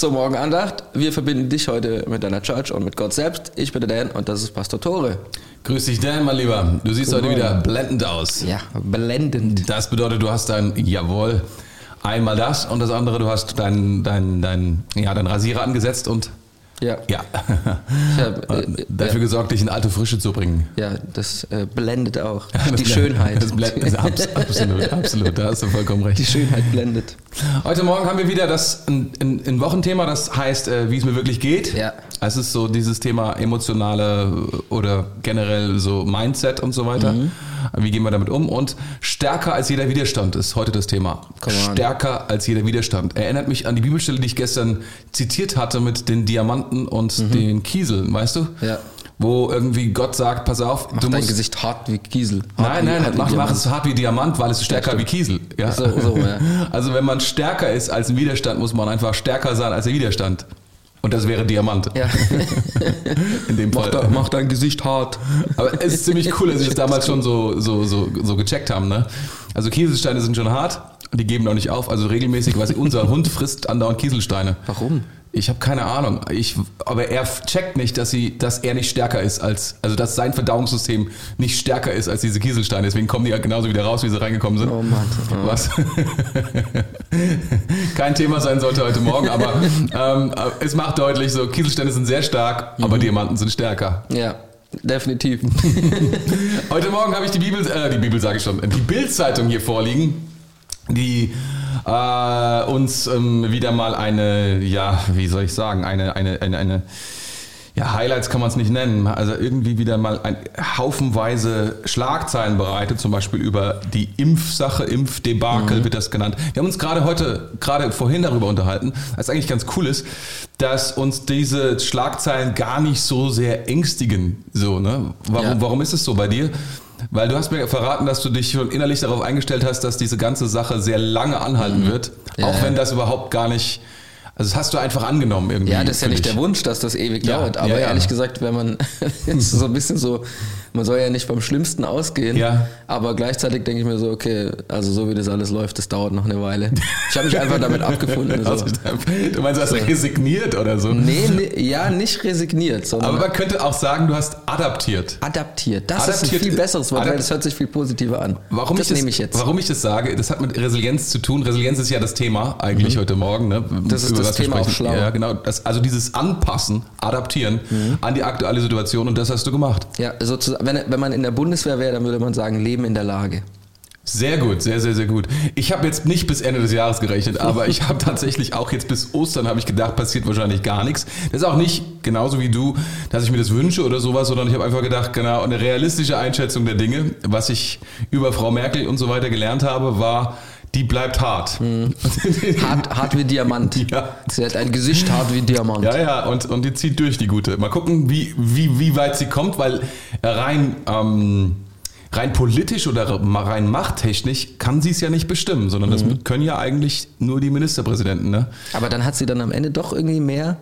Zur Morgenandacht. Wir verbinden dich heute mit deiner Church und mit Gott selbst. Ich bin der Dan und das ist Pastor Tore. Grüß dich, Dan, mein Lieber. Du siehst Guten heute wieder Morgen. blendend aus. Ja, blendend. Das bedeutet, du hast dein Jawohl. Einmal das und das andere, du hast dein, dein, dein, ja, dein Rasierer angesetzt und Ja, ja, ich hab, äh, dafür gesorgt, dich in alte Frische zu bringen. ja das äh, blendet auch. Das Die Schönheit. Das blendet, abs- absolut, absolut, da hast du vollkommen recht. Die Schönheit blendet. Heute Morgen haben wir wieder das ein, ein, ein Wochenthema, das heißt, äh, wie es mir wirklich geht. Ja. Es ist so dieses Thema emotionale oder generell so Mindset und so weiter. Mhm. Wie gehen wir damit um? Und stärker als jeder Widerstand ist heute das Thema. Stärker als jeder Widerstand. Erinnert mich an die Bibelstelle, die ich gestern zitiert hatte mit den Diamanten und den Kieseln, weißt du? Mhm. Ja. Wo irgendwie Gott sagt, pass auf, Mach du dein musst... Gesicht hart wie Kiesel. Hart Nein, nein, wie mach, mach es hart wie Diamant, weil es ist stärker wie Kiesel. Ja. So, so, ja. Also wenn man stärker ist als ein Widerstand, muss man einfach stärker sein als der Widerstand. Und das wäre Diamant. Ja. In dem mach, Fall. da, mach dein Gesicht hart. Aber es ist ziemlich cool, dass sie es damals schon so, so, so, so gecheckt haben. Ne? Also Kieselsteine sind schon hart, die geben auch nicht auf. Also regelmäßig, was unser Hund frisst andauernd Kieselsteine. Warum? Ich habe keine Ahnung. Ich, aber er checkt nicht, dass, sie, dass er nicht stärker ist als, also dass sein Verdauungssystem nicht stärker ist als diese Kieselsteine. Deswegen kommen die ja genauso wieder raus, wie sie reingekommen sind. Oh Mann. Oh. Was kein Thema sein sollte heute Morgen, aber ähm, es macht deutlich, so Kieselsteine sind sehr stark, aber Mhm. Diamanten sind stärker. Ja, definitiv. Heute Morgen habe ich die Bibel, äh, die Bibel sage ich schon, die Bildzeitung hier vorliegen, die äh, uns ähm, wieder mal eine, ja, wie soll ich sagen, eine, eine, eine, eine ja, Highlights kann man es nicht nennen. Also irgendwie wieder mal ein haufenweise Schlagzeilen bereitet, zum Beispiel über die Impfsache, Impfdebakel wird das genannt. Wir haben uns gerade heute, gerade vorhin darüber unterhalten, was eigentlich ganz cool ist, dass uns diese Schlagzeilen gar nicht so sehr ängstigen. So, ne? Warum, Ja. warum ist es so bei dir? Weil du hast mir verraten, dass du dich schon innerlich darauf eingestellt hast, dass diese ganze Sache sehr lange anhalten wird, Ja, auch ja. wenn das überhaupt gar nicht, also das hast du einfach angenommen irgendwie. Ja, das ist ja nicht dich. der Wunsch, dass das ewig Ja, dauert. Aber ja, ja. ehrlich gesagt, wenn man jetzt so ein bisschen so, man soll ja nicht vom Schlimmsten ausgehen. Ja. Aber gleichzeitig denke ich mir so, okay, also so wie das alles läuft, das dauert noch eine Weile. Ich habe mich einfach damit abgefunden. Also, So. du meinst, du hast resigniert oder so? Nee, nee, ja, nicht resigniert, sondern Aber man könnte auch sagen, du hast adaptiert. adaptiert. Das ist Adaptiert- ein viel besseres Wort, weil das hört sich viel positiver an. Warum das ich das, nehme ich jetzt. Warum ich das sage, das hat mit Resilienz zu tun. Resilienz ist ja das Thema eigentlich heute Morgen. Ne? Mhm. Das ist über das Thema auf schlau. Ja, genau. Das, also dieses Anpassen, Adaptieren Mhm. an die aktuelle Situation und das hast du gemacht. Ja, sozusagen, wenn, wenn man in der Bundeswehr wäre, dann würde man sagen, Leben in der Lage. Sehr gut, sehr, sehr, sehr gut. Ich habe jetzt nicht bis Ende des Jahres gerechnet, aber ich habe tatsächlich auch jetzt bis Ostern habe ich gedacht, passiert wahrscheinlich gar nichts. Das ist auch nicht genauso wie du, dass ich mir das wünsche oder sowas, sondern ich habe einfach gedacht, genau, eine realistische Einschätzung der Dinge, was ich über Frau Merkel und so weiter gelernt habe, war, die bleibt hart. Hart, hart wie Diamant. Ja. Sie hat ein Gesicht hart wie Diamant. Ja, ja, und, und die zieht durch, die gute. Mal gucken, wie, wie, wie weit sie kommt, weil rein, ähm, rein politisch oder rein machttechnisch kann sie es ja nicht bestimmen, sondern das Mhm. können ja eigentlich nur die Ministerpräsidenten. Ne? Aber dann hat sie dann am Ende doch irgendwie mehr,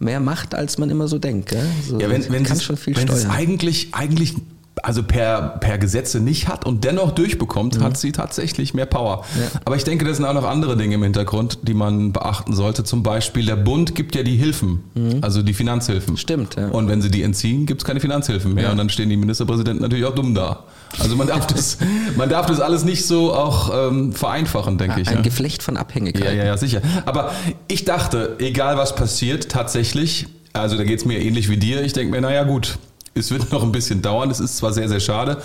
mehr Macht, als man immer so denkt. Gell? So, Ja, wenn, wenn kann sie schon viel wenn sie es steuern. eigentlich, eigentlich also per, per Gesetze nicht hat und dennoch durchbekommt, Mhm. hat sie tatsächlich mehr Power. Aber ich denke, das sind auch noch andere Dinge im Hintergrund, die man beachten sollte. Zum Beispiel, der Bund gibt ja die Hilfen, also die Finanzhilfen. Mhm. Stimmt, ja. Und wenn sie die entziehen, gibt es keine Finanzhilfen mehr. Ja. Und dann stehen die Ministerpräsidenten natürlich auch dumm da. Also man darf das, man darf das alles nicht so auch ähm, vereinfachen, denke ich. Ein ja. Geflecht von Ja, Abhängigkeiten. ja, ja, sicher. Aber ich dachte, egal was passiert, tatsächlich, also da geht es mir ähnlich wie dir, ich denke mir, naja gut, es wird noch ein bisschen dauern, es ist zwar sehr, sehr schade.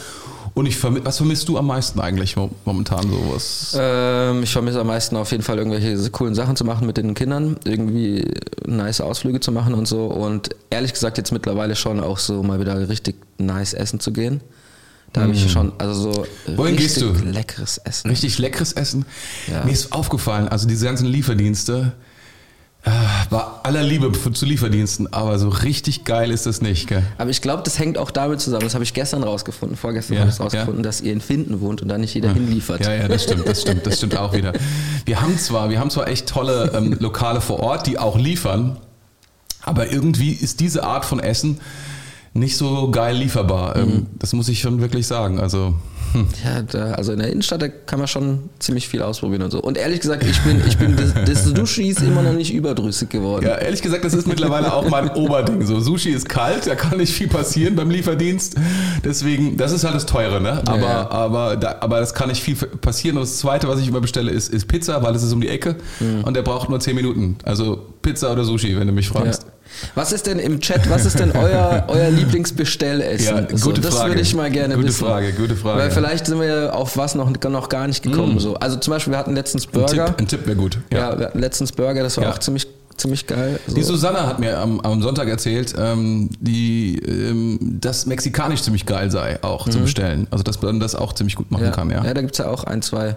Und ich vermi was vermisst du am meisten eigentlich mo- momentan sowas? Ähm, ich vermisse am meisten auf jeden Fall irgendwelche coolen Sachen zu machen mit den Kindern, irgendwie nice Ausflüge zu machen und so. Und ehrlich gesagt jetzt mittlerweile schon auch so mal wieder richtig nice essen zu gehen. Da habe ich schon, also so Mm. Wohin richtig gehst du? leckeres Essen. Richtig leckeres Essen. Ja. Mir ist aufgefallen, also diese ganzen Lieferdienste, bei aller Liebe für- zu Lieferdiensten, aber so richtig geil ist das nicht, gell? Aber ich glaube, das hängt auch damit zusammen, das habe ich gestern rausgefunden, vorgestern Ja, habe ich es ja. rausgefunden, dass ihr in Finden wohnt und da nicht jeder hinliefert. Ja, ja, das stimmt, das stimmt, das stimmt auch wieder. Wir haben zwar, wir haben zwar echt tolle ähm, Lokale vor Ort, die auch liefern, aber irgendwie ist diese Art von Essen nicht so geil lieferbar. Ähm, Das muss ich schon wirklich sagen. Also. Ja, da, also in der Innenstadt, da kann man schon ziemlich viel ausprobieren und so. Und ehrlich gesagt, ich bin, ich bin des, des Sushis immer noch nicht überdrüssig geworden. Ja, ehrlich gesagt, das ist mittlerweile auch mein Oberding. So, Sushi ist kalt, da kann nicht viel passieren beim Lieferdienst. Deswegen, das ist halt das Teure, ne? Aber, Ja. aber, da, aber das kann nicht viel passieren. Und das Zweite, was ich immer bestelle, ist, ist Pizza, weil es ist um die Ecke Mhm. und der braucht nur 10 Minuten. Also Pizza oder Sushi, wenn du mich Ja. fragst. Was ist denn im Chat, was ist denn euer, euer Lieblingsbestellessen? Ja, gute das Frage. würde ich mal gerne Gute wissen. Frage, gute Frage. Vielleicht sind wir ja auf was noch, noch gar nicht gekommen. So. Also zum Beispiel, wir hatten letztens Burger. Tipp, ein Tipp wäre gut. Ja, wir hatten letztens Burger, das war Ja. auch ziemlich, ziemlich geil. So. Die Susanne hat mir am, am Sonntag erzählt, ähm, die, ähm, dass Mexikanisch ziemlich geil sei, auch zu bestellen. Also, dass man das auch ziemlich gut machen Mhm. ja. kann, ja. ja, da gibt es ja auch ein, zwei,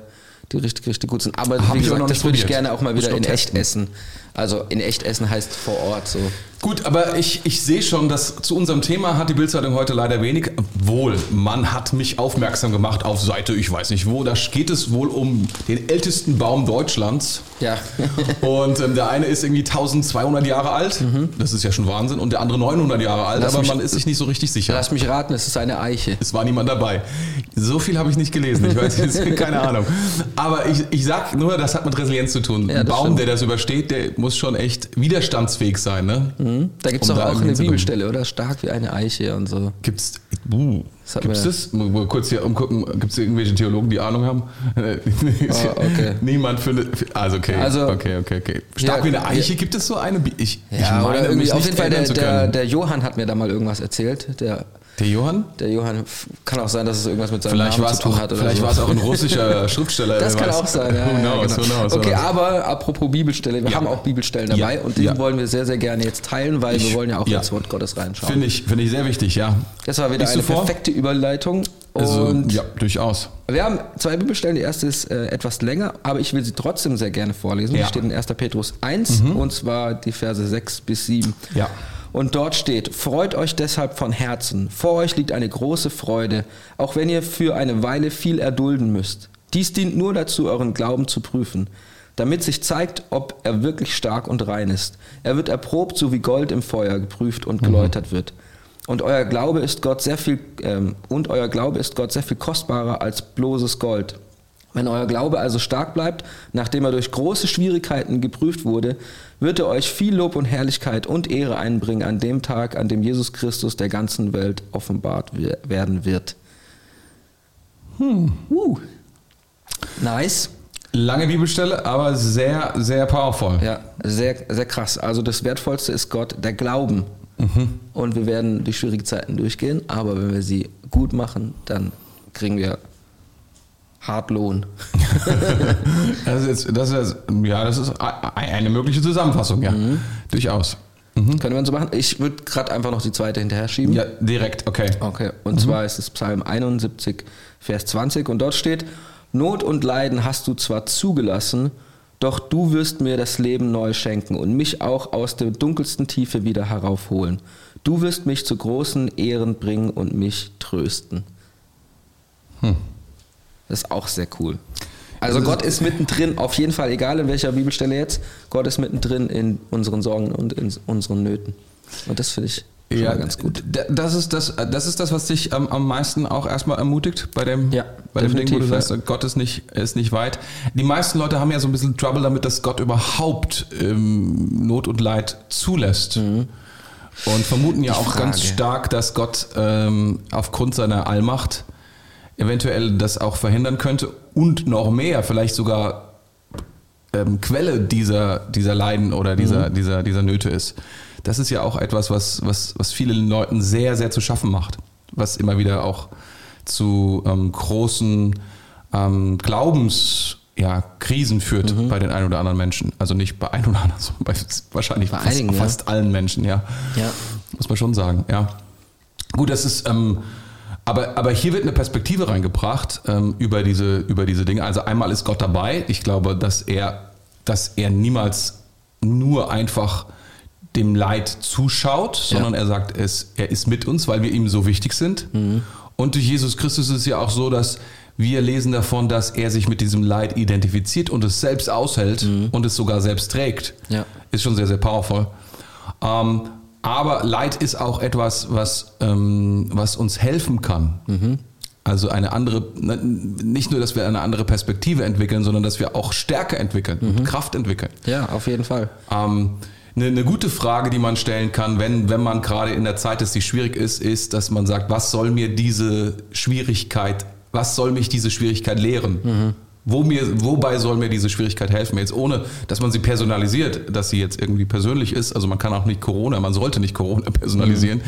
die richtig, richtig gut sind. Aber Hab wie gesagt, das würde ich gerne auch mal wieder in echt essen. Also in echt essen heißt vor Ort so. Gut, aber ich, ich sehe schon, dass zu unserem Thema hat die Bildzeitung heute leider wenig. Wohl, man hat mich aufmerksam gemacht auf Seite, ich weiß nicht wo, da geht es wohl um den ältesten Baum Deutschlands. Ja. Und ähm, der eine ist irgendwie 1200 Jahre alt, das ist ja schon Wahnsinn, und der andere 900 Jahre alt, Mhm. Lass aber mich- man ist sich nicht so richtig sicher. Lass mich raten, es ist eine Eiche. Es war niemand dabei. So viel habe ich nicht gelesen. Ich weiß jetzt keine Ahnung. Aber ich, ich sag nur, das hat mit Resilienz zu tun. Ja, Ein Baum, stimmt. der das übersteht, der muss schon echt widerstandsfähig sein. Ne? Da gibt es Um doch auch eine. Bibelstelle, oder? Stark wie eine Eiche und so. Gibt's, uh, Das gibt's das? Mal kurz hier umgucken. Gibt es irgendwelche Theologen, die Ahnung haben? Oh, okay. Niemand findet. Also okay. Also- okay, okay, okay. Stark Ja, wie eine Eiche. ja. Gibt es so eine? Ich, ich Ja, oder irgendwie, auf nicht jeden Fall, der, der, der Johann hat mir da mal irgendwas erzählt. Der, der Johann? der Johann, kann auch sein, dass es irgendwas mit seinem Vielleicht Namen zu tun auch, hat. Oder vielleicht so. war es auch ein russischer Schriftsteller. Das kann weiß. auch sein, ja. Who knows, ja, who genau. knows, who okay, knows. aber apropos Bibelstelle, wir Ja. haben auch Bibelstellen dabei und die wollen wir sehr, sehr gerne jetzt teilen, weil Ich- wir wollen ja auch ins Wort Gottes reinschauen. Finde ich, finde ich sehr wichtig, ja. Das war wieder Liest eine perfekte Überleitung. Also, ja, durchaus. wir haben zwei Bibelstellen. Die erste ist äh, etwas länger, aber ich will sie trotzdem sehr gerne vorlesen. Ja. Mhm. Die steht in 1. Petrus 1 und zwar die Verse 6 bis 7. Ja. Und dort steht, freut euch deshalb von Herzen. Vor euch liegt eine große Freude, auch wenn ihr für eine Weile viel erdulden müsst. Dies dient nur dazu, euren Glauben zu prüfen, damit sich zeigt, ob er wirklich stark und rein ist. Er wird erprobt, so wie Gold im Feuer geprüft und geläutert wird. Und euer Glaube ist Gott sehr viel ähm, und euer Glaube ist Gott sehr viel kostbarer als bloßes Gold. Wenn euer Glaube also stark bleibt, nachdem er durch große Schwierigkeiten geprüft wurde, wird er euch viel Lob und Herrlichkeit und Ehre einbringen an dem Tag, an dem Jesus Christus der ganzen Welt offenbart wer- werden wird. Hm. Uh. Nice. Lange Bibelstelle, aber sehr, sehr powerful. Ja, sehr, sehr krass. Also das Wertvollste ist Gott, der Glauben. Und wir werden die schwierigen Zeiten durchgehen, aber wenn wir sie gut machen, dann kriegen wir hart Lohn. Das ist, das ist, ja, das ist eine mögliche Zusammenfassung, ja. Mhm. Durchaus. Können wir so machen? Ich würde gerade einfach noch die zweite hinterher schieben. Ja, direkt, okay. Okay, und zwar ist es Psalm 71, Vers 20 und dort steht, Not und Leiden hast du zwar zugelassen, doch du wirst mir das Leben neu schenken und mich auch aus der dunkelsten Tiefe wieder heraufholen. Du wirst mich zu großen Ehren bringen und mich trösten. Das ist auch sehr cool. Also ist- Gott ist mittendrin, auf jeden Fall, egal in welcher Bibelstelle jetzt, Gott ist mittendrin in unseren Sorgen und in unseren Nöten. Und das finde ich mal ganz gut. Das ist das, das ist das, was dich am, am meisten auch erstmal ermutigt bei dem, Ja, bei dem Ding, wo du sagst, Gott ist nicht, ist nicht weit. Die meisten Leute haben ja so ein bisschen Trouble damit, dass Gott überhaupt ähm, Not und Leid zulässt. Und vermuten ja Mhm. Die auch ganz Frage. stark, dass Gott ähm, aufgrund seiner Allmacht eventuell das auch verhindern könnte und noch mehr, vielleicht sogar ähm, Quelle dieser, dieser Leiden oder dieser, Mhm. dieser, dieser Nöte ist. Das ist ja auch etwas, was, was, was vielen Leuten sehr, sehr zu schaffen macht. Was immer wieder auch zu ähm, großen ähm, Glaubens, ja, Krisen führt Mhm. bei den ein oder anderen Menschen. Also nicht bei ein oder anderen, sondern bei wahrscheinlich Bei fast, einigen, ja. fast allen Menschen, ja. Ja. Muss man schon sagen, ja. Gut, das ist, ähm, aber, aber hier wird eine Perspektive reingebracht ähm, über, diese, über diese Dinge. Also einmal ist Gott dabei. Ich glaube, dass er, dass er niemals nur einfach dem Leid zuschaut, sondern er sagt, es, er ist mit uns, weil wir ihm so wichtig sind. Und durch Jesus Christus ist es ja auch so, dass wir lesen davon, dass er sich mit diesem Leid identifiziert und es selbst aushält und es sogar selbst trägt. Ja. Ist schon sehr, sehr powerful. Ähm, Aber Leid ist auch etwas, was, ähm, was uns helfen kann. Mhm. Also eine andere, ne, nicht nur, dass wir eine andere Perspektive entwickeln, sondern dass wir auch Stärke entwickeln, Mhm. und Kraft entwickeln. Ja, auf jeden Fall. Ähm, eine, eine gute Frage, die man stellen kann, wenn, wenn man gerade in der Zeit ist, die schwierig ist, ist, dass man sagt, was soll mir diese Schwierigkeit, was soll mich diese Schwierigkeit lehren? Wo mir, wobei soll mir diese Schwierigkeit helfen? Jetzt ohne, dass man sie personalisiert, dass sie jetzt irgendwie persönlich ist. Also man kann auch nicht Corona, man sollte nicht Corona personalisieren,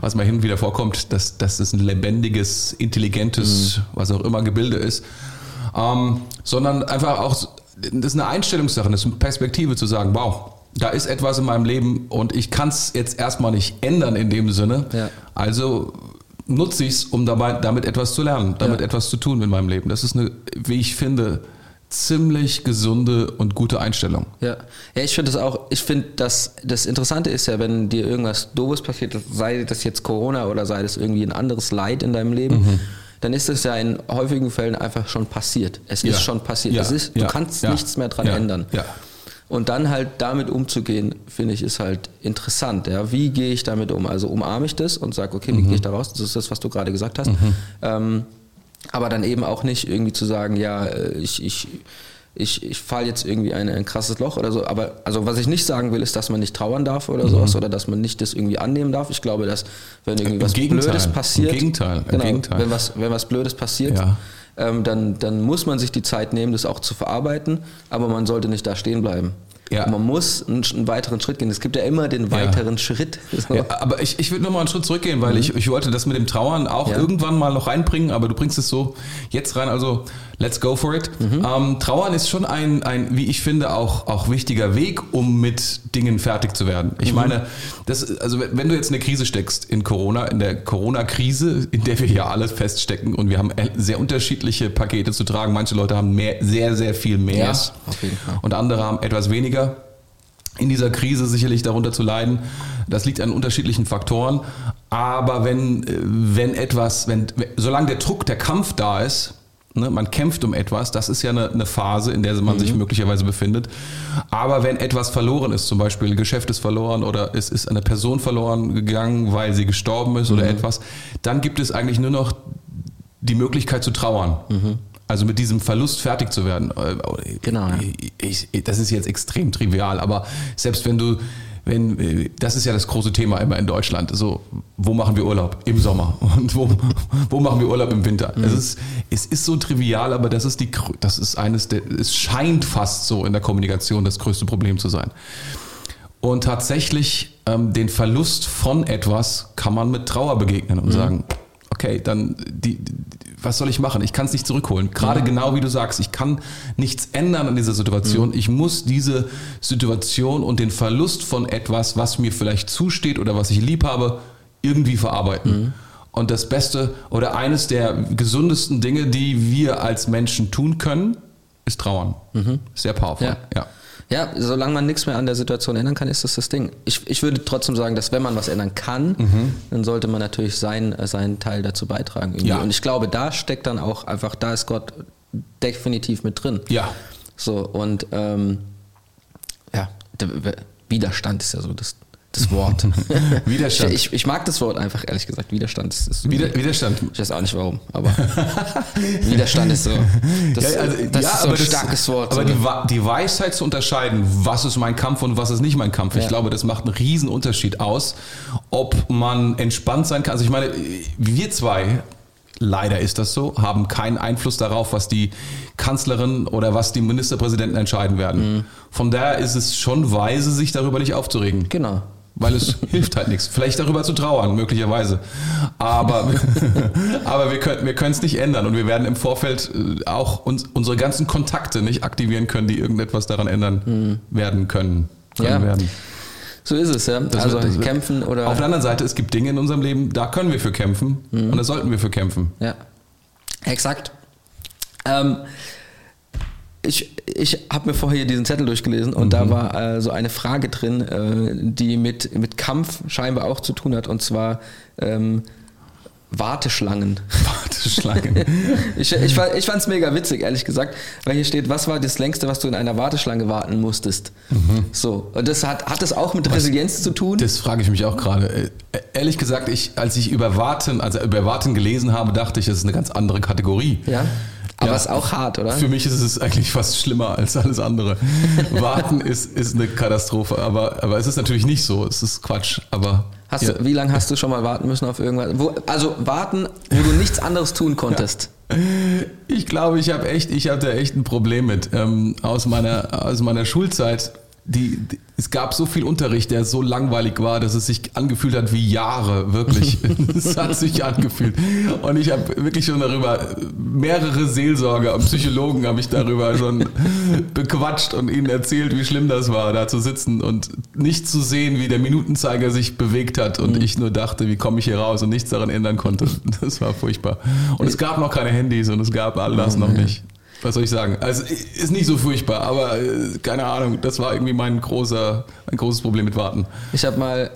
was mal hin und wieder vorkommt, dass, dass es ein lebendiges, intelligentes, was auch immer Gebilde ist. Ähm, sondern einfach auch, das ist eine Einstellungssache, das ist eine Perspektive zu sagen, wow, da ist etwas in meinem Leben und ich kann es jetzt erstmal nicht ändern in dem Sinne. Ja. Also nutze ich es, um dabei, damit etwas zu lernen, damit Ja. etwas zu tun in meinem Leben. Das ist eine, wie ich finde, ziemlich gesunde und gute Einstellung. Ja, ja ich finde das auch, ich finde, das, das Interessante ist ja, wenn dir irgendwas Doofes passiert, sei das jetzt Corona oder sei das irgendwie ein anderes Leid in deinem Leben, Mhm. dann ist es ja in häufigen Fällen einfach schon passiert. Es Ja. ist schon passiert. Ja. Es ist, du kannst nichts mehr dran ändern. Ja. Und dann halt damit umzugehen, finde ich, ist halt interessant. Ja? Wie gehe ich damit um? Also umarme ich das und sage, okay, wie Mhm. gehe ich da raus? Das ist das, was du gerade gesagt hast. Ähm, aber dann eben auch nicht irgendwie zu sagen, ja, äh, ich, ich, ich, ich falle jetzt irgendwie ein, ein krasses Loch oder so. Aber also was ich nicht sagen will, ist, dass man nicht trauern darf Mhm. oder sowas oder dass man nicht das irgendwie annehmen darf. Ich glaube, dass wenn irgendwie Im was Gegenteil. Blödes Im passiert, Gegenteil. Im genau, Gegenteil. Wenn, was, wenn was Blödes passiert, Ja. Ähm, dann, dann muss man sich die Zeit nehmen, das auch zu verarbeiten, aber man sollte nicht da stehen bleiben. Ja. Man muss einen, einen weiteren Schritt gehen. Es gibt ja immer den weiteren Schritt. So. Ja, aber ich, ich würde nochmal einen Schritt zurückgehen, weil ich, ich wollte das mit dem Trauern auch Mhm. Ja. irgendwann mal noch reinbringen, aber du bringst es so jetzt rein, also let's go for it. Mhm. Ähm, Trauern ist schon ein, ein, wie ich finde, auch, auch wichtiger Weg, um mit Dingen fertig zu werden. Ich Mhm. meine, das, also wenn du jetzt in eine Krise steckst in Corona, in der Corona-Krise, in der wir ja alle feststecken und wir haben sehr unterschiedliche Pakete zu tragen. Manche Leute haben mehr, sehr, sehr viel mehr Fall. und andere haben etwas weniger in dieser Krise sicherlich darunter zu leiden. Das liegt an unterschiedlichen Faktoren. Aber wenn, äh, wenn etwas, wenn, solange der Druck, der Kampf da ist, ne, man kämpft um etwas, das ist ja eine, eine Phase, in der man sich möglicherweise befindet. Aber wenn etwas verloren ist, zum Beispiel ein Geschäft ist verloren oder es ist eine Person verloren gegangen, weil sie gestorben ist oder etwas, dann gibt es eigentlich nur noch die Möglichkeit zu trauern. Also mit diesem Verlust fertig zu werden. Genau, ja. Ich, ich, das ist jetzt extrem trivial, aber selbst wenn du, wenn, äh, das ist ja das große Thema immer in Deutschland. So, wo machen wir Urlaub? Im Sommer. Und wo, wo machen wir Urlaub im Winter? Es, ist, es ist so trivial, aber das ist die, das ist eines der, es scheint fast so in der Kommunikation das größte Problem zu sein. Und tatsächlich ähm, den Verlust von etwas kann man mit Trauer begegnen und sagen, okay, dann die, die, was soll ich machen? Ich kann es nicht zurückholen. Gerade genau wie du sagst, ich kann nichts ändern an dieser Situation. Ich muss diese Situation und den Verlust von etwas, was mir vielleicht zusteht oder was ich lieb habe, irgendwie verarbeiten. Und das Beste oder eines der gesundesten Dinge, die wir als Menschen tun können, ist trauern. Sehr powerful. Ja. ja. Ja, solange man nichts mehr an der Situation ändern kann, ist das das Ding. Ich, ich würde trotzdem sagen, dass wenn man was ändern kann, dann sollte man natürlich seinen, äh, seinen Teil dazu beitragen. Irgendwie. Ja. Und ich glaube, da steckt dann auch einfach, da ist Gott definitiv mit drin. Ja. So, und ähm, ja, der Widerstand ist ja so das, das Wort. Widerstand. Ich, ich mag das Wort einfach, ehrlich gesagt. Widerstand ist, ist Wider, Widerstand. ich weiß auch nicht warum, aber Widerstand ist so. Das, Ja, also, das ja, ist so ein starkes Wort. Aber so. die, Weisheit zu unterscheiden, was ist mein Kampf und was ist nicht mein Kampf, ich Ja. glaube, das macht einen riesen Unterschied aus, ob man entspannt sein kann. Also ich meine, wir zwei, leider ist das so, haben keinen Einfluss darauf, was die Kanzlerin oder was die Ministerpräsidenten entscheiden werden. Mhm. Von daher ist es schon weise, sich darüber nicht aufzuregen. Genau. Weil es hilft halt nichts. Vielleicht darüber zu trauern, möglicherweise. Aber, aber wir können wir können es nicht ändern und wir werden im Vorfeld äh, auch uns, unsere ganzen Kontakte nicht aktivieren können, die irgendetwas daran ändern werden können. können Ja. werden. So ist es, ja. Das also wird- kämpfen oder. Auf der anderen Seite, es gibt Dinge in unserem Leben, da können wir für kämpfen und da sollten wir für kämpfen. Ja, exakt. Ähm, ich ich habe mir vorher diesen Zettel durchgelesen und da war äh, so eine Frage drin, äh, die mit, mit Kampf scheinbar auch zu tun hat. Und zwar, ähm, Warteschlangen. Warteschlangen. ich ich, ich fand es mega witzig, ehrlich gesagt, weil hier steht, was war das längste, was du in einer Warteschlange warten musstest? So, und das hat, hat das auch mit Resilienz zu tun? Das frage ich mich auch gerade. Äh, Ehrlich gesagt, ich, als ich über Warten, also über Warten gelesen habe, dachte ich, das ist eine ganz andere Kategorie. ja. Aber Ja. ist auch hart, oder? Für mich ist es eigentlich fast schlimmer als alles andere. Warten ist, ist eine Katastrophe, aber, aber es ist natürlich nicht so. Es ist Quatsch. Aber Hast ja. du, wie lange hast du schon mal warten müssen auf irgendwas? Wo, also warten, wo du nichts anderes tun konntest. ich glaube, ich habe echt, ich hatte echt ein Problem mit ähm, aus meiner aus meiner Schulzeit. Die, die, es gab so viel Unterricht, der so langweilig war, dass es sich angefühlt hat wie Jahre, wirklich. es hat sich angefühlt. Und ich habe wirklich schon darüber, mehrere Seelsorger und Psychologen habe ich darüber schon bequatscht und ihnen erzählt, wie schlimm das war, da zu sitzen und nicht zu sehen, wie der Minutenzeiger sich bewegt hat und ich nur dachte, wie komme ich hier raus und nichts daran ändern konnte. Das war furchtbar. Und es gab noch keine Handys und es gab all das noch nicht. Was soll ich sagen? Also ist nicht so furchtbar, aber äh, keine Ahnung, das war irgendwie mein großer, mein großes Problem mit Warten. Ich habe mal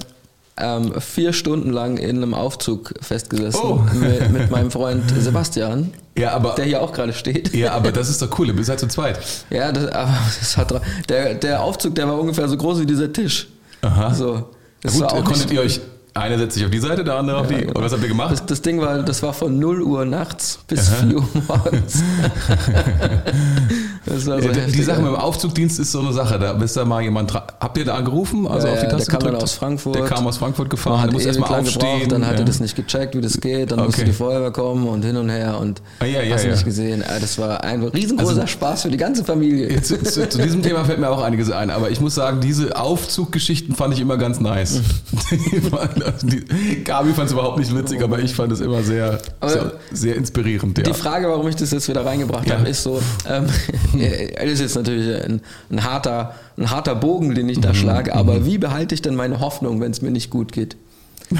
ähm, vier Stunden lang in einem Aufzug festgesessen Oh. mit, mit meinem Freund Sebastian, Ja, aber der hier auch gerade steht. ja, aber das ist doch cool, ihr seid zu zweit. Ja, das, aber das hat, der, der Aufzug, der war ungefähr so groß wie dieser Tisch. Aha. So, das Gut, konntet ihr euch einer setzt sich auf die Seite, der andere auf die. genau. Oder was habt ihr gemacht? Das, das Ding war, das war von 0 Uhr nachts bis 4 Uhr morgens. das war so Ja, die- Sache mit dem Aufzugdienst ist so eine Sache. Da bist da mal jemand dran. Habt ihr da angerufen? Also Ja, auf die Taste der kam dann aus Frankfurt. Der kam aus Frankfurt Man gefahren. hat Der muss ewig erstmal aufstehen. gebraucht, dann hat er das nicht gecheckt, wie das geht, dann musste Okay. die Feuerwehr kommen und hin und her und Ah, ja, ja, hast du nicht gesehen. Ah, Das war ein riesengroßer Also- Spaß für die ganze Familie. Jetzt, zu, zu, diesem Thema fällt mir auch einiges ein, aber ich muss sagen, diese Aufzuggeschichten fand ich immer ganz nice. Die also die, Gabi fand es überhaupt nicht witzig, aber ich fand es immer sehr, sehr, sehr inspirierend. Die Frage, warum ich das jetzt wieder reingebracht habe, ist so, ähm, das ist jetzt natürlich ein, ein, harter, ein harter Bogen, den Mhm. ich da schlage, aber wie behalte ich denn meine Hoffnung, wenn es mir nicht gut geht?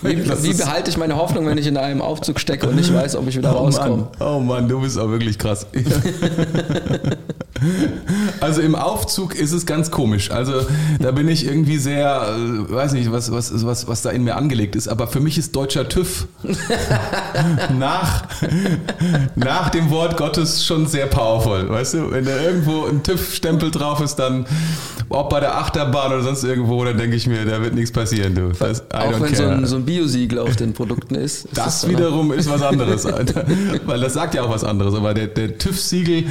Wie, wie behalte ich meine Hoffnung, wenn ich in einem Aufzug stecke und nicht weiß, ob ich wieder Oh rauskomme? Mann, oh Mann, du bist auch wirklich krass. also im Aufzug ist es ganz komisch. Also da bin ich irgendwie sehr, äh, weiß nicht, was, was, was, was da in mir angelegt ist. Aber für mich ist deutscher TÜV nach, nach dem Wort Gottes schon sehr powerful. Weißt du, wenn da irgendwo ein TÜV-Stempel drauf ist, dann ob bei der Achterbahn oder sonst irgendwo, dann denke ich mir, da wird nichts passieren, du. Das, I Auch don't wenn so care. ein, so ein Biosiegel auf den Produkten ist. ist Das dann- wiederum ist was anderes, Alter. weil das sagt ja auch was anderes. Aber der, der TÜV-Siegel,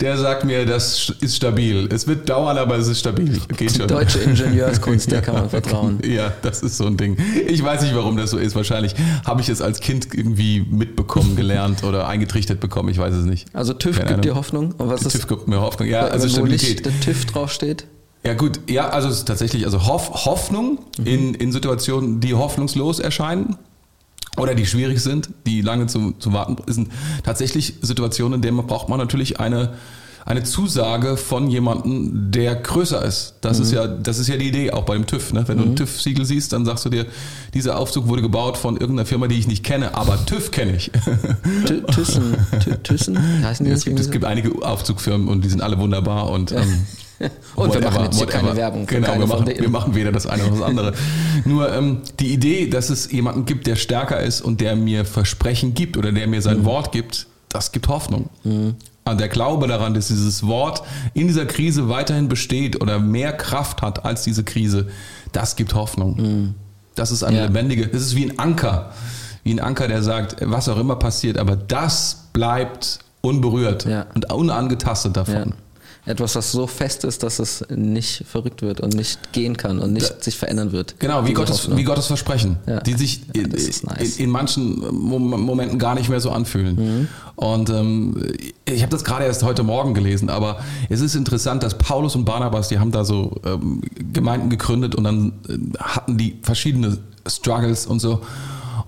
der sagt mir, das ist stabil. Es wird dauern, aber es ist stabil. Geht schon. Deutsche Ingenieurskunst, der kann man vertrauen. Ja, das ist so ein Ding. Ich weiß nicht, warum das so ist. Wahrscheinlich habe ich es als Kind irgendwie mitbekommen, gelernt oder eingetrichtert bekommen. Ich weiß es nicht. Also TÜV Keine gibt Ahnung. dir Hoffnung. Und was Der ist TÜV gibt mir Hoffnung. Ja, also Stabilität. der TÜV draufsteht? Ja gut, ja, also es ist tatsächlich, also Hoff, Hoffnung in, in Situationen, die hoffnungslos erscheinen oder die schwierig sind, die lange zu, zu warten, sind tatsächlich Situationen, in denen man braucht man natürlich eine, eine Zusage von jemandem, der größer ist. Das ist ja, das ist ja die Idee, auch bei dem TÜV. Ne? Wenn du ein TÜV-Siegel siehst, dann sagst du dir, dieser Aufzug wurde gebaut von irgendeiner Firma, die ich nicht kenne, aber TÜV kenne ich. Thyssen? Thyssen? Es, gibt, es gibt einige Aufzugfirmen und die sind alle wunderbar und ähm, Und wir machen Whatever, jetzt hier keine whatever. Werbung. für Genau, keine wir machen, wir machen weder das eine noch das andere. Nur ähm, die Idee, dass es jemanden gibt, der stärker ist und der mir Versprechen gibt oder der mir Mhm. sein Wort gibt, das gibt Hoffnung. Und der Glaube daran, dass dieses Wort in dieser Krise weiterhin besteht oder mehr Kraft hat als diese Krise, das gibt Hoffnung. Das ist eine Mhm. Ja. lebendige, das ist wie ein Anker. Wie ein Anker, der sagt, was auch immer passiert, aber das bleibt unberührt Ja. und unangetastet davon. Ja. Etwas, was so fest ist, dass es nicht verrückt wird und nicht gehen kann und nicht sich verändern wird. Genau, wie Gottes, Hoffnung. wie Gottes Versprechen, Ja. die sich Ja, in, nice. in, manchen Mom- Momenten gar nicht mehr so anfühlen. Mhm. Und ähm, ich habe das gerade erst heute Morgen gelesen, aber es ist interessant, dass Paulus und Barnabas, die haben da so ähm, Gemeinden gegründet und dann äh, hatten die verschiedene Struggles und so.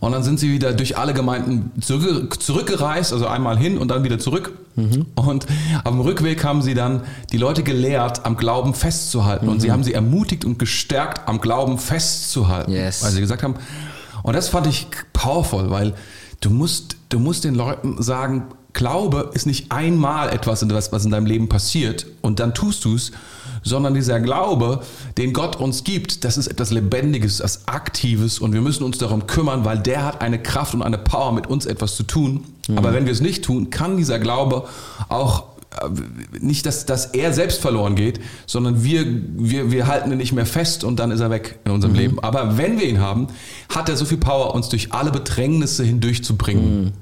Und dann sind sie wieder durch alle Gemeinden zurück, zurückgereist, also einmal hin und dann wieder zurück. Mhm. Und auf dem Rückweg haben sie dann die Leute gelehrt, am Glauben festzuhalten. Und Mhm. sie haben sie ermutigt und gestärkt, am Glauben festzuhalten. Yes. Weil sie gesagt haben, und das fand ich powerful, weil du musst, du musst den Leuten sagen, Glaube ist nicht einmal etwas, was in deinem Leben passiert und dann tust du es, sondern dieser Glaube, den Gott uns gibt, das ist etwas Lebendiges, etwas Aktives und wir müssen uns darum kümmern, weil der hat eine Kraft und eine Power, mit uns etwas zu tun. Mhm. Aber wenn wir es nicht tun, kann dieser Glaube auch äh, nicht, dass, dass er selbst verloren geht, sondern wir, wir, wir halten ihn nicht mehr fest und dann ist er weg in unserem mhm. Leben. Aber wenn wir ihn haben, hat er so viel Power, uns durch alle Bedrängnisse hindurchzubringen. Mhm.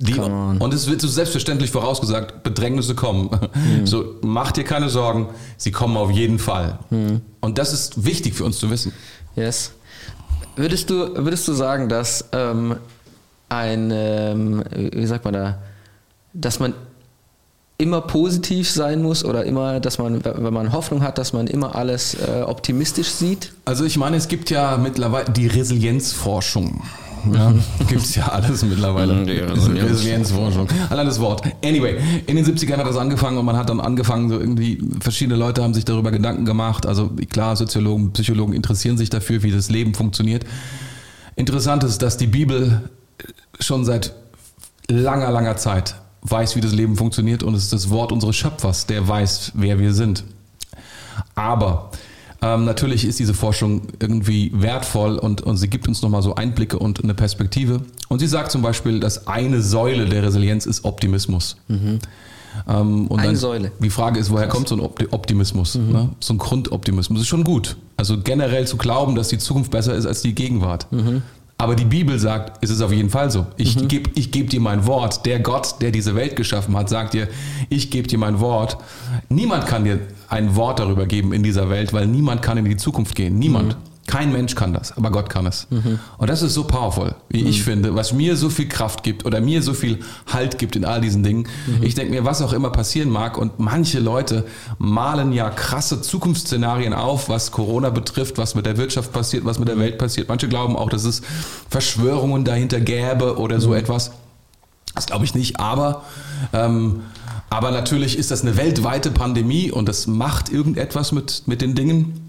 Die, und es wird so selbstverständlich vorausgesagt, Bedrängnisse kommen. Mhm. So, mach dir keine Sorgen, sie kommen auf jeden Fall. Mhm. Und das ist wichtig für uns zu wissen. Yes. Würdest du, würdest du sagen, dass ähm, ein, ähm, wie sagt man da, dass man immer positiv sein muss oder immer, dass man, wenn man Hoffnung hat, dass man immer alles äh, optimistisch sieht? Also ich meine, es gibt ja mittlerweile die Resilienzforschung. Ja, gibt es ja alles mittlerweile. Mhm, Resilienzforschung. Allein das Wort. Anyway, in den 70ern hat das angefangen und man hat dann angefangen, so irgendwie, verschiedene Leute haben sich darüber Gedanken gemacht. Also klar, Soziologen, Psychologen interessieren sich dafür, wie das Leben funktioniert. Interessant ist, dass die Bibel schon seit langer, langer Zeit weiß, wie das Leben funktioniert und es ist das Wort unseres Schöpfers, der weiß, wer wir sind. Aber ähm, natürlich ist diese Forschung irgendwie wertvoll und, und sie gibt uns nochmal so Einblicke und eine Perspektive. Und sie sagt zum Beispiel, dass eine Säule der Resilienz ist Optimismus. Mhm. Ähm, und eine dann, Säule. Die Frage ist, woher Krass. kommt so ein Optimismus? Mhm. Ne? So ein Grundoptimismus. Ist schon gut. Also generell zu glauben, dass die Zukunft besser ist als die Gegenwart. Mhm. Aber die Bibel sagt, es ist auf jeden Fall so. Ich mhm. gebe ich geb dir mein Wort. Der Gott, der diese Welt geschaffen hat, sagt dir, ich gebe dir mein Wort. Niemand kann dir ein Wort darüber geben in dieser Welt, weil niemand kann in die Zukunft gehen. Niemand. Mhm. Kein Mensch kann das, aber Gott kann es. Mhm. Und das ist so powerful, wie mhm. ich finde, was mir so viel Kraft gibt oder mir so viel Halt gibt in all diesen Dingen. Mhm. Ich denke mir, was auch immer passieren mag und manche Leute malen ja krasse Zukunftsszenarien auf, was Corona betrifft, was mit der Wirtschaft passiert, was mit der mhm. Welt passiert. Manche glauben auch, dass es Verschwörungen dahinter gäbe oder so mhm. etwas. Das glaube ich nicht, aber ähm, aber natürlich ist das eine weltweite Pandemie und das macht irgendetwas mit, mit den Dingen.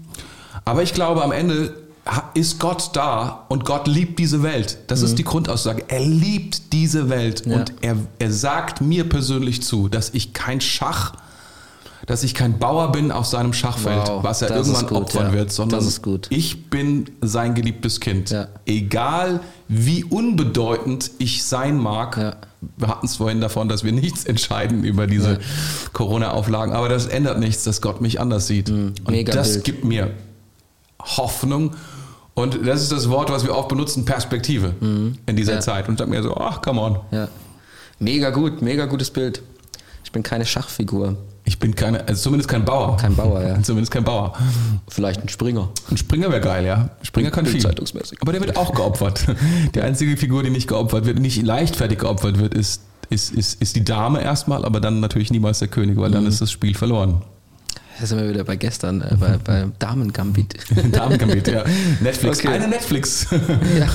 Aber ich glaube, am Ende ist Gott da und Gott liebt diese Welt. Das mhm. ist die Grundaussage. Er liebt diese Welt ja. und er, er sagt mir persönlich zu, dass ich kein Schach, dass ich kein Bauer bin auf seinem Schachfeld, wow, was er irgendwann gut, opfern ja. wird, sondern ich bin sein geliebtes Kind. Ja. Egal wie unbedeutend ich sein mag. Wir hatten es vorhin davon, dass wir nichts entscheiden über diese Corona-Auflagen, aber das ändert nichts, dass Gott mich anders sieht. Mhm. Und das Bild. gibt mir Hoffnung. Und das ist das Wort, was wir oft benutzen, Perspektive mhm. in dieser ja. Zeit. Und ich mir so, ach, come on. Ja. Mega gut, mega gutes Bild. Ich bin keine Schachfigur. Ich bin keine, also zumindest kein Bauer. Kein Bauer, ja. zumindest kein Bauer. Vielleicht ein Springer. Ein Springer wäre geil, ja. Springer kann viel. Zeitungsmäßig. Aber der wird auch geopfert. Die einzige Figur, die nicht geopfert wird, nicht leichtfertig geopfert wird, ist, ist, ist, ist die Dame erstmal, aber dann natürlich niemals der König, weil mhm. dann ist das Spiel verloren. Da sind wir wieder bei gestern, äh, bei, bei Damen-Gambit. Damen-Gambit, ja. Netflix, okay. eine Netflix. ja.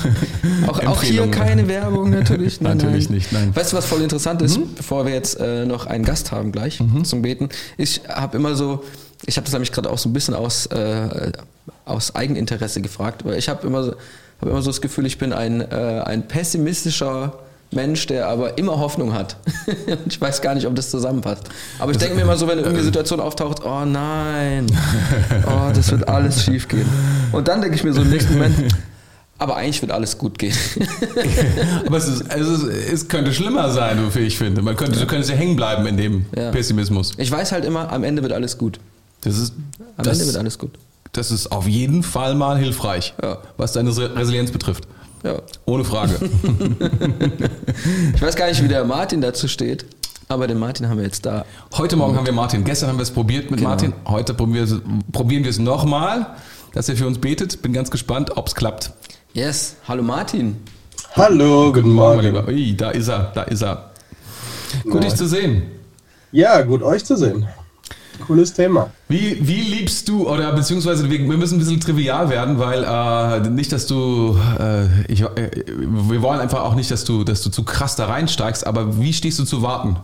Auch, auch, hier keine Werbung, natürlich. Nein, natürlich nein. nicht, nein. Weißt du, was voll interessant ist, mhm. bevor wir jetzt äh, noch einen Gast haben gleich mhm. zum Beten? Ich habe immer so, ich habe das nämlich gerade auch so ein bisschen aus, äh, aus Eigeninteresse gefragt, weil ich habe immer, so, hab immer so das Gefühl, ich bin ein, äh, ein pessimistischer Mensch, der aber immer Hoffnung hat. ich weiß gar nicht, ob das zusammenpasst. Aber ich denke mir immer so, wenn irgendeine Situation auftaucht, oh nein, oh, das wird alles schief gehen. Und dann denke ich mir so im nächsten Moment, aber eigentlich wird alles gut gehen. aber es, ist, es, ist, es, könnte schlimmer sein, wofür ich finde. Man könnte. Du könntest ja hängen bleiben in dem ja. Pessimismus. Ich weiß halt immer, am Ende wird alles gut. Das ist, am das, Ende wird alles gut. Das ist auf jeden Fall mal hilfreich, ja. was deine Resilienz betrifft. Ja. Ohne Frage. ich weiß gar nicht, wie der Martin dazu steht. Aber den Martin haben wir jetzt da. Heute Morgen haben wir Martin. Gestern haben wir es probiert mit genau. Martin. Heute probieren wir es nochmal, dass er für uns betet. Bin ganz gespannt, ob es klappt. Yes. Hallo Martin. Hallo, guten Morgen. Morgen. Ui, da ist er, da ist er. Gut, dich zu sehen. Ja, gut, euch zu sehen. Cooles Thema. Wie, wie liebst du, oder beziehungsweise wir, wir müssen ein bisschen trivial werden, weil äh, nicht, dass du, äh, ich, äh, wir wollen einfach auch nicht, dass du, dass du zu krass da reinsteigst, aber wie stehst du zu warten?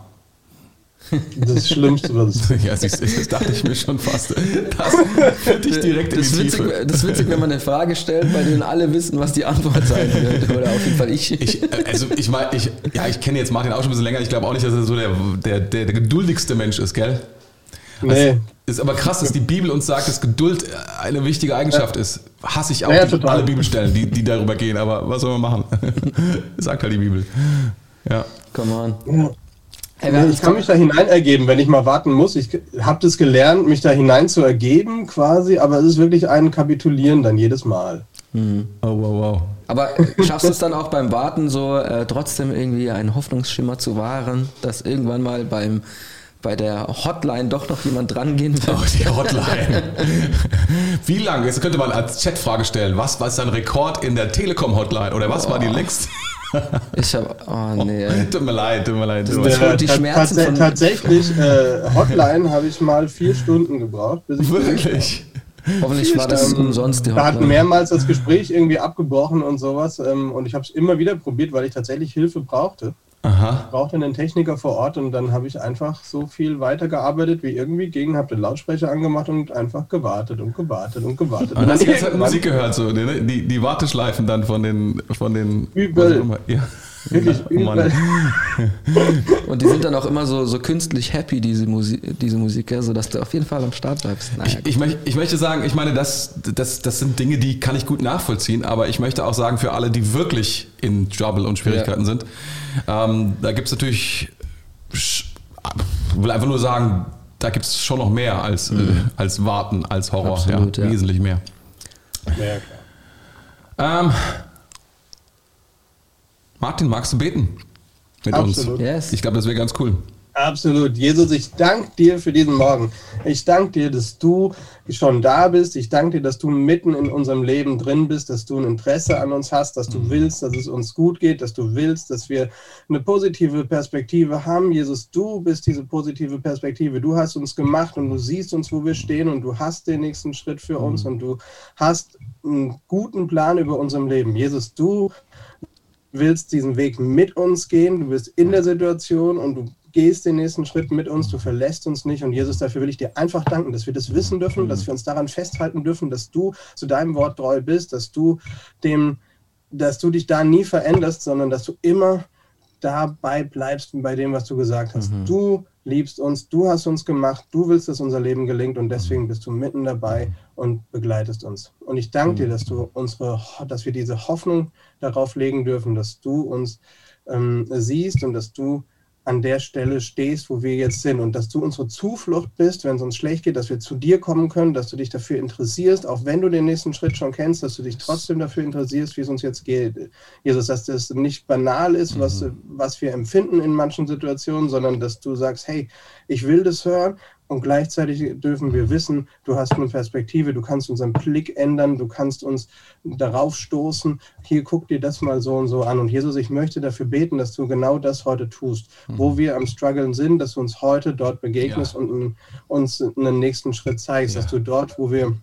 Das Schlimmste, was es Ja, siehst das dachte ich mir schon fast. Das führt dich direkt in das, die ist witzig, Tiefe. das ist witzig, wenn man eine Frage stellt, bei denen alle wissen, was die Antwort sein wird. Oder auf jeden Fall ich. Ich, also ich meine, ich, ja, ich kenne jetzt Martin auch schon ein bisschen länger. Ich glaube auch nicht, dass er so der, der, der, der geduldigste Mensch ist, gell? Nee. Ist aber krass, dass die Bibel uns sagt, dass Geduld eine wichtige Eigenschaft ist. Hasse ich auch Ja, die, alle Bibelstellen, die, die darüber gehen, aber was soll man machen? sagt halt die Bibel. Ja. Come on. Ja. Hey, ich kann mich da hinein ergeben, wenn ich mal warten muss. Ich habe das gelernt, mich da hinein zu ergeben quasi, aber es ist wirklich ein Kapitulieren dann jedes Mal. Oh, wow, wow. Aber schaffst du es dann auch beim Warten so äh, trotzdem irgendwie einen Hoffnungsschimmer zu wahren, dass irgendwann mal beim bei der Hotline doch noch jemand drangehen wird? Oh, die Hotline. Wie lange? Jetzt könnte man als Chatfrage stellen, was war dein Rekord in der Telekom-Hotline? Oder was war die längste? Ich habe, oh nee. ey. Tut mir leid, tut mir leid. Tut mir Das leid. holt die Schmerzen tats- von- Tatsächlich, äh, Hotline habe ich mal vier Stunden gebraucht, bis ich Wirklich? Hoffentlich war das umsonst die Wir hatten Hotline. mehrmals das Gespräch irgendwie abgebrochen und sowas. Ähm, und ich habe es immer wieder probiert, weil ich tatsächlich Hilfe brauchte. Aha. Ich brauchte einen Techniker vor Ort und dann habe ich einfach so viel weitergearbeitet wie irgendwie gegen, habe den Lautsprecher angemacht und einfach gewartet und gewartet und gewartet. Und hast die ganze Zeit Musik gehört, so, ne? die, die Warteschleifen dann von den. Von den Übel. Ja. Wirklich Oh Mann. übel. Und die sind dann auch immer so, so künstlich happy, diese, Musik, diese Musiker, sodass du auf jeden Fall am Start bleibst. Naja, Ich, ich, möcht, ich möchte sagen, ich meine, das, das, das sind Dinge, die kann ich gut nachvollziehen, aber ich möchte auch sagen, für alle, die wirklich in Trouble und Schwierigkeiten Ja. sind, ähm, da gibt es natürlich, ich will einfach nur sagen, da gibt es schon noch mehr als, äh, als Warten, als Horror. Absolut, ja, ja. Wesentlich mehr. Ja, klar. Ähm, Martin, magst du beten mit Absolut. uns? Yes. Ich glaube, das wäre ganz cool. Absolut. Jesus, ich danke dir für diesen Morgen. Ich danke dir, dass du schon da bist. Ich danke dir, dass du mitten in unserem Leben drin bist, dass du ein Interesse an uns hast, dass du willst, dass es uns gut geht, dass du willst, dass wir eine positive Perspektive haben. Jesus, du bist diese positive Perspektive. Du hast uns gemacht und du siehst uns, wo wir stehen und du hast den nächsten Schritt für uns und du hast einen guten Plan über unserem Leben. Jesus, du willst diesen Weg mit uns gehen, du bist in der Situation und du gehst den nächsten Schritt mit uns, du verlässt uns nicht. Und Jesus, dafür will ich dir einfach danken, dass wir das wissen dürfen, dass wir uns daran festhalten dürfen, dass du zu deinem Wort treu bist, dass du dem, dass du dich da nie veränderst, sondern dass du immer dabei bleibst bei dem, was du gesagt hast. Du liebst uns, du hast uns gemacht, du willst, dass unser Leben gelingt und deswegen bist du mitten dabei und begleitest uns. Und ich danke dir, dass du unsere, dass wir diese Hoffnung darauf legen dürfen, dass du uns ähm, siehst und dass du an der Stelle stehst, wo wir jetzt sind und dass du unsere Zuflucht bist, wenn es uns schlecht geht, dass wir zu dir kommen können, dass du dich dafür interessierst, auch wenn du den nächsten Schritt schon kennst, dass du dich trotzdem dafür interessierst, wie es uns jetzt geht. Jesus, dass das nicht banal ist, was, was wir empfinden in manchen Situationen, sondern dass du sagst, hey, ich will das hören und gleichzeitig dürfen wir wissen, du hast eine Perspektive, du kannst unseren Blick ändern, du kannst uns darauf stoßen, hier guck dir das mal so und so an. Und Jesus, ich möchte dafür beten, dass du genau das heute tust, wo wir am Struggeln sind, dass du uns heute dort begegnest Ja. und uns einen nächsten Schritt zeigst, Ja. dass du dort, wo wir,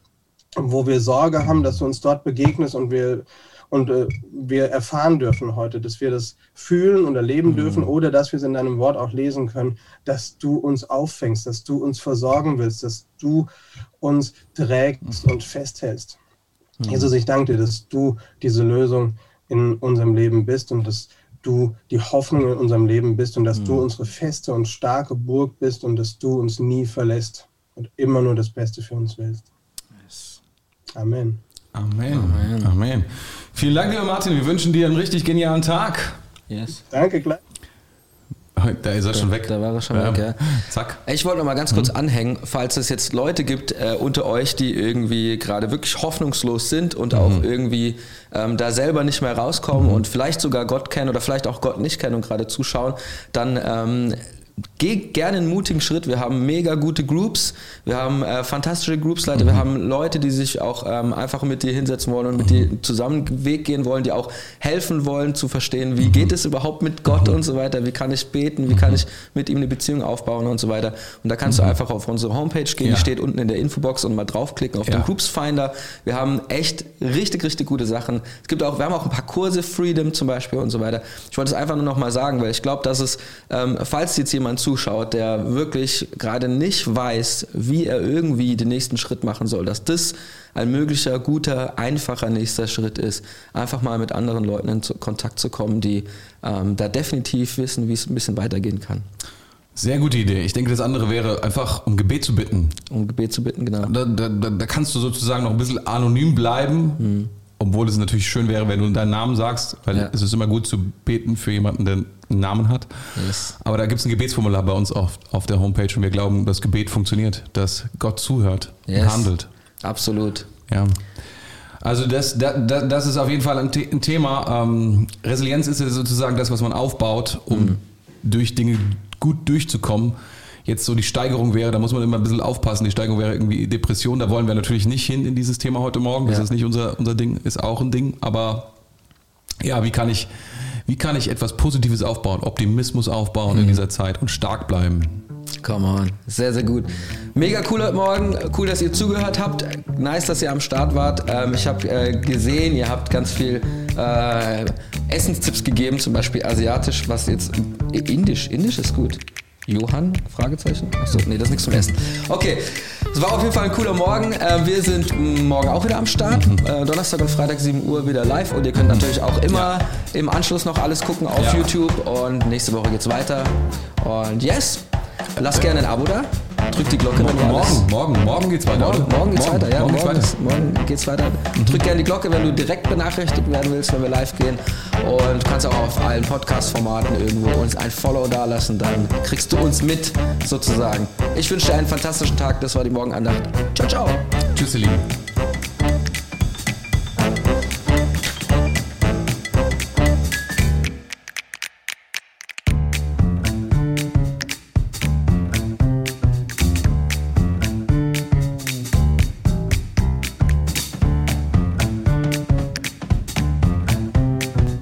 wo wir Sorge haben, dass du uns dort begegnest und wir und äh, wir erfahren dürfen heute, dass wir das fühlen und erleben dürfen oder dass wir es in deinem Wort auch lesen können, dass du uns auffängst, dass du uns versorgen willst, dass du uns trägst und festhältst. Jesus, ich danke dir, dass du diese Lösung in unserem Leben bist und dass du die Hoffnung in unserem Leben bist und dass du unsere feste und starke Burg bist und dass du uns nie verlässt und immer nur das Beste für uns willst. Amen. Amen. Amen. Vielen Dank, lieber Martin. Wir wünschen dir einen richtig genialen Tag. yes. Danke, gleich. Da ist er schon weg. da war er schon weg, ja. Zack. Ich wollte noch mal ganz kurz anhängen, falls es jetzt Leute gibt äh, unter euch, die irgendwie gerade wirklich hoffnungslos sind und auch irgendwie ähm, da selber nicht mehr rauskommen und vielleicht sogar Gott kennen oder vielleicht auch Gott nicht kennen und gerade zuschauen, dann ähm, geh gerne einen mutigen Schritt. Wir haben mega gute Groups, wir haben äh, fantastische Groupsleiter, wir haben Leute, die sich auch ähm, einfach mit dir hinsetzen wollen und mit dir zusammen einen Weg gehen wollen, die auch helfen wollen zu verstehen, wie geht es überhaupt mit Gott und so weiter, wie kann ich beten, wie kann ich mit ihm eine Beziehung aufbauen und so weiter. Und da kannst du einfach auf unsere Homepage gehen, Ja. die steht unten in der Infobox und mal draufklicken auf Ja. den Groups Finder. Wir haben echt richtig, richtig gute Sachen. Es gibt auch, wir haben auch ein paar Kurse, Freedom zum Beispiel und so weiter. Ich wollte es einfach nur noch mal sagen, weil ich glaube, dass es, ähm, falls jetzt jemand jemand zuschaut, der wirklich gerade nicht weiß, wie er irgendwie den nächsten Schritt machen soll, dass das ein möglicher, guter, einfacher nächster Schritt ist, einfach mal mit anderen Leuten in Kontakt zu kommen, die ähm, da definitiv wissen, wie es ein bisschen weitergehen kann. Sehr gute Idee. Ich denke, das andere wäre einfach um Gebet zu bitten. Um Gebet zu bitten, genau. Da, da, da kannst du sozusagen noch ein bisschen anonym bleiben. Hm obwohl es natürlich schön wäre, wenn du deinen Namen sagst, weil ja. es ist immer gut zu beten für jemanden, der einen Namen hat. Yes. Aber da gibt es ein Gebetsformular bei uns auf, auf der Homepage und wir glauben, dass Gebet funktioniert, dass Gott zuhört yes. und handelt. Absolut. Ja. Also das, das, das ist auf jeden Fall ein, ein Thema. Ähm, Resilienz ist ja sozusagen das, was man aufbaut, um mhm. durch Dinge gut durchzukommen jetzt so die Steigerung wäre, da muss man immer ein bisschen aufpassen, die Steigerung wäre irgendwie Depression, da wollen wir natürlich nicht hin in dieses Thema heute Morgen, das ja. ist nicht unser, unser Ding, ist auch ein Ding, aber ja, wie kann ich, wie kann ich etwas Positives aufbauen, Optimismus aufbauen mhm. in dieser Zeit und stark bleiben? Come on, sehr, sehr gut. Mega cool heute Morgen, cool, dass ihr zugehört habt. Nice, dass ihr am Start wart. Ähm, ich habe äh, gesehen, ihr habt ganz viel äh, Essenstipps gegeben, zum Beispiel asiatisch, was jetzt indisch, indisch ist gut. Johann? Fragezeichen? Achso, nee, das ist nichts zum Essen. Okay, es war auf jeden Fall ein cooler Morgen. Äh, wir sind morgen auch wieder am Start. Mhm. Äh, Donnerstag und Freitag 7 Uhr wieder live und ihr könnt natürlich auch immer im Anschluss noch alles gucken auf ja. YouTube und nächste Woche geht's weiter. Und yes, lasst gerne ein Abo da. Drückt die Glocke, morgen, wenn morgen, morgen, morgen geht's weiter. Morgen, morgen geht's morgen, weiter, ja. Morgen, morgen, geht's weiter. morgen geht's weiter. Mhm. Drück gerne die Glocke, wenn du direkt benachrichtigt werden willst, wenn wir live gehen. Und kannst auch auf allen Podcast-Formaten irgendwo uns ein Follow dalassen, dann kriegst du uns mit, sozusagen. Ich wünsche dir einen fantastischen Tag. Das war die Morgenandacht. Ciao, ciao. Tschüss, ihr Lieben.